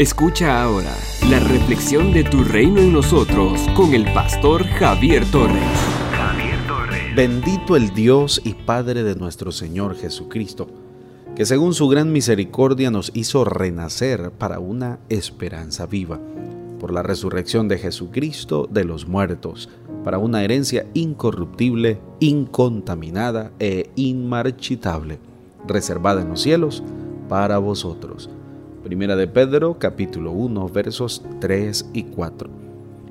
Escucha ahora la reflexión de tu reino en nosotros con el pastor Javier Torres. Javier Torres. Bendito el Dios y Padre de nuestro Señor Jesucristo, que según su gran misericordia nos hizo renacer para una esperanza viva, por la resurrección de Jesucristo de los muertos, para una herencia incorruptible, incontaminada e inmarchitable, reservada en los cielos para vosotros Primera de Pedro capítulo 1 versos 3 y 4.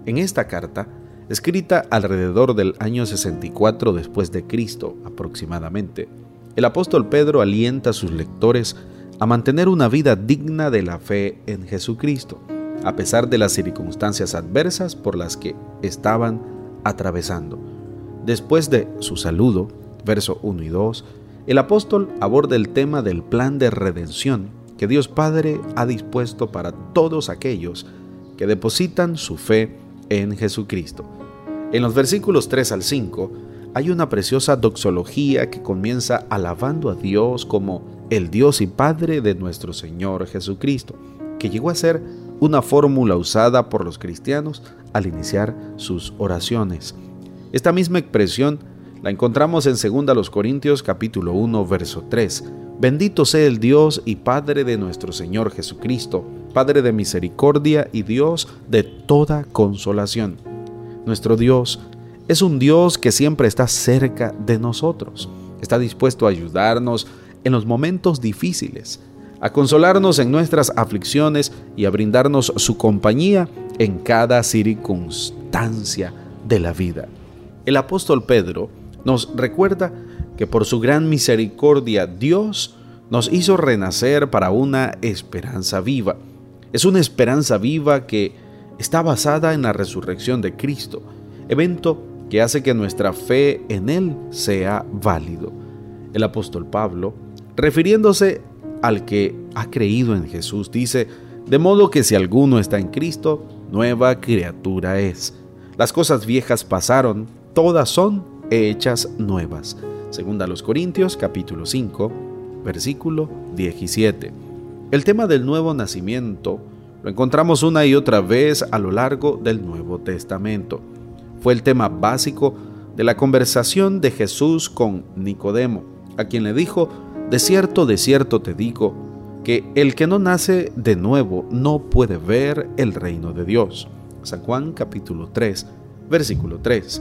En esta carta, escrita alrededor del año 64 después de Cristo aproximadamente, el apóstol Pedro alienta a sus lectores a mantener una vida digna de la fe en Jesucristo, a pesar de las circunstancias adversas por las que estaban atravesando. Después de su saludo, verso 1 y 2, el apóstol aborda el tema del plan de redención que Dios Padre ha dispuesto para todos aquellos que depositan su fe en Jesucristo. En los versículos 3 al 5 hay una preciosa doxología que comienza alabando a Dios como el Dios y Padre de nuestro Señor Jesucristo, que llegó a ser una fórmula usada por los cristianos al iniciar sus oraciones. Esta misma expresión la encontramos en 2 Corintios capítulo 1 verso 3, Bendito sea el Dios y Padre de nuestro Señor Jesucristo, Padre de misericordia y Dios de toda consolación. Nuestro Dios es un Dios que siempre está cerca de nosotros. Está dispuesto a ayudarnos en los momentos difíciles, a consolarnos en nuestras aflicciones y a brindarnos su compañía en cada circunstancia de la vida. El apóstol Pedro nos recuerda que por su gran misericordia Dios nos hizo renacer para una esperanza viva. Es una esperanza viva que está basada en la resurrección de Cristo, evento que hace que nuestra fe en Él sea válido. El apóstol Pablo, refiriéndose al que ha creído en Jesús, dice, de modo que si alguno está en Cristo, nueva criatura es. Las cosas viejas pasaron, todas son hechas nuevas. Segunda a los Corintios capítulo 5, versículo 17. El tema del nuevo nacimiento lo encontramos una y otra vez a lo largo del Nuevo Testamento. Fue el tema básico de la conversación de Jesús con Nicodemo, a quien le dijo, de cierto, de cierto te digo, que el que no nace de nuevo no puede ver el reino de Dios. San Juan capítulo 3, versículo 3.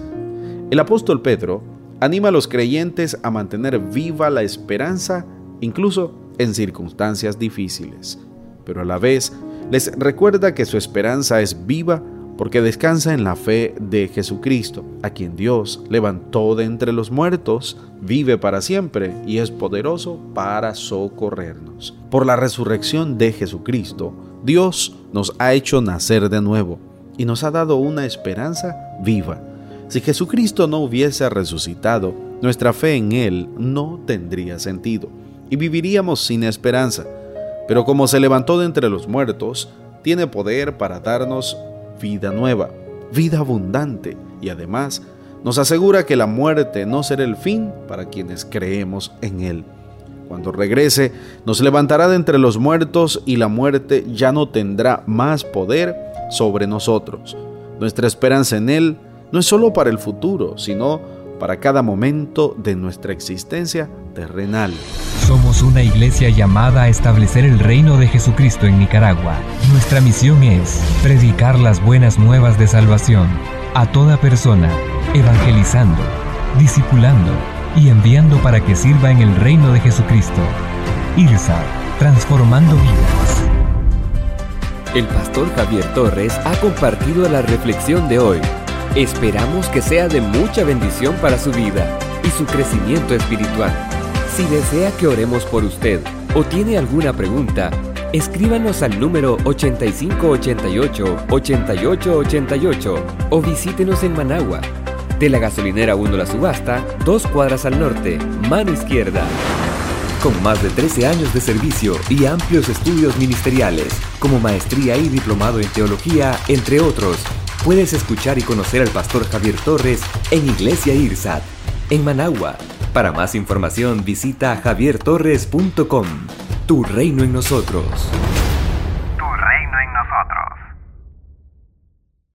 El apóstol Pedro anima a los creyentes a mantener viva la esperanza incluso en circunstancias difíciles, pero a la vez les recuerda que su esperanza es viva porque descansa en la fe de Jesucristo, a quien Dios levantó de entre los muertos, vive para siempre y es poderoso para socorrernos. Por la resurrección de Jesucristo, Dios nos ha hecho nacer de nuevo y nos ha dado una esperanza viva si Jesucristo no hubiese resucitado, nuestra fe en Él no tendría sentido y viviríamos sin esperanza. Pero como se levantó de entre los muertos, tiene poder para darnos vida nueva, vida abundante y además nos asegura que la muerte no será el fin para quienes creemos en Él. Cuando regrese, nos levantará de entre los muertos y la muerte ya no tendrá más poder sobre nosotros. Nuestra esperanza en Él no es solo para el futuro, sino para cada momento de nuestra existencia terrenal. Somos una iglesia llamada a establecer el reino de Jesucristo en Nicaragua. Nuestra misión es predicar las buenas nuevas de salvación a toda persona, evangelizando, discipulando y enviando para que sirva en el reino de Jesucristo. IRSA, transformando vidas. El pastor Javier Torres ha compartido la reflexión de hoy. Esperamos que sea de mucha bendición para su vida y su crecimiento espiritual. Si desea que oremos por usted o tiene alguna pregunta, escríbanos al número 8588-8888 o visítenos en Managua. De la gasolinera 1 La Subasta, dos cuadras al norte, mano izquierda. Con más de 13 años de servicio y amplios estudios ministeriales, como maestría y diplomado en teología, entre otros, Puedes escuchar y conocer al pastor Javier Torres en Iglesia IRSAT, en Managua. Para más información visita javiertorres.com. Tu reino en nosotros.